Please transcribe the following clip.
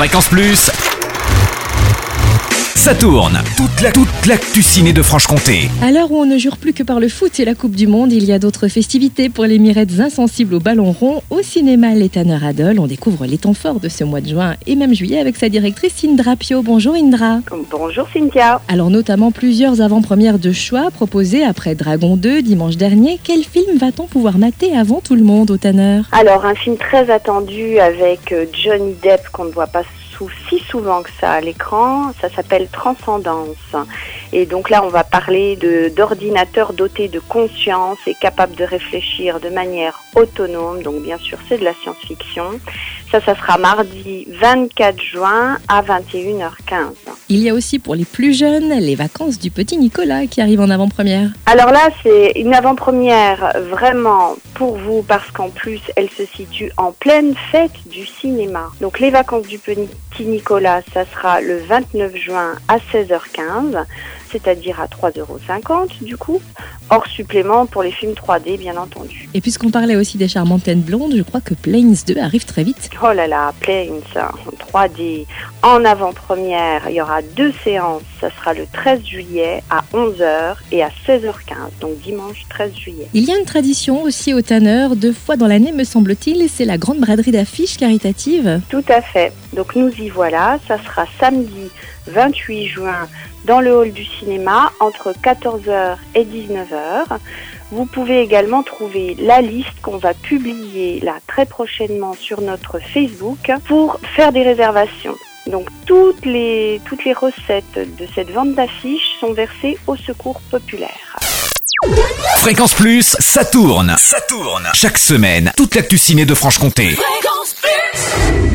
Fréquence Plus. Ça tourne. Toute la toute l'actu ciné de Franche-Comté. À l'heure où on ne jure plus que par le foot et la Coupe du Monde, il y a d'autres festivités pour les mirettes insensibles au ballon rond. Au cinéma Les Tanner Adol, on découvre les temps forts de ce mois de juin et même juillet avec sa directrice Indra Pio. Bonjour Indra. Bonjour Cynthia. Alors notamment plusieurs avant-premières de choix proposées après Dragon 2 dimanche dernier. Quel film va-t-on pouvoir mater avant tout le monde au Tanner Alors un film très attendu avec euh, Johnny Depp qu'on ne voit pas si souvent que ça à l'écran. Ça s'appelle Transcendance. Et donc là, on va parler d'ordinateurs dotés de conscience et capables de réfléchir de manière autonome. Donc bien sûr, c'est de la science-fiction. Ça, ça sera mardi 24 juin à 21h15. Il y a aussi pour les plus jeunes les vacances du petit Nicolas qui arrivent en avant-première. Alors là, c'est une avant-première vraiment pour vous parce qu'en plus, elle se situe en pleine fête du cinéma. Donc les vacances du petit Nicolas, ça sera le 29 juin à 16h15 c'est-à-dire à 3,50 euros du coup, hors supplément pour les films 3D bien entendu. Et puisqu'on parlait aussi des charmantes blondes, je crois que Planes 2 arrive très vite. Oh là là, Planes en 3D en avant-première, il y aura deux séances, ça sera le 13 juillet à 11h et à 16h15, donc dimanche 13 juillet. Il y a une tradition aussi au Tanner, deux fois dans l'année me semble-t-il, c'est la grande braderie d'affiches caritative. Tout à fait, donc nous y voilà, ça sera samedi 28 juin dans le hall du cinéma entre 14h et 19h. Vous pouvez également trouver la liste qu'on va publier là très prochainement sur notre Facebook pour faire des réservations. Donc toutes les, toutes les recettes de cette vente d'affiches sont versées au secours populaire. Fréquence Plus, ça tourne. Ça tourne. Chaque semaine, toute l'actu ciné de Franche-Comté. Fréquence Plus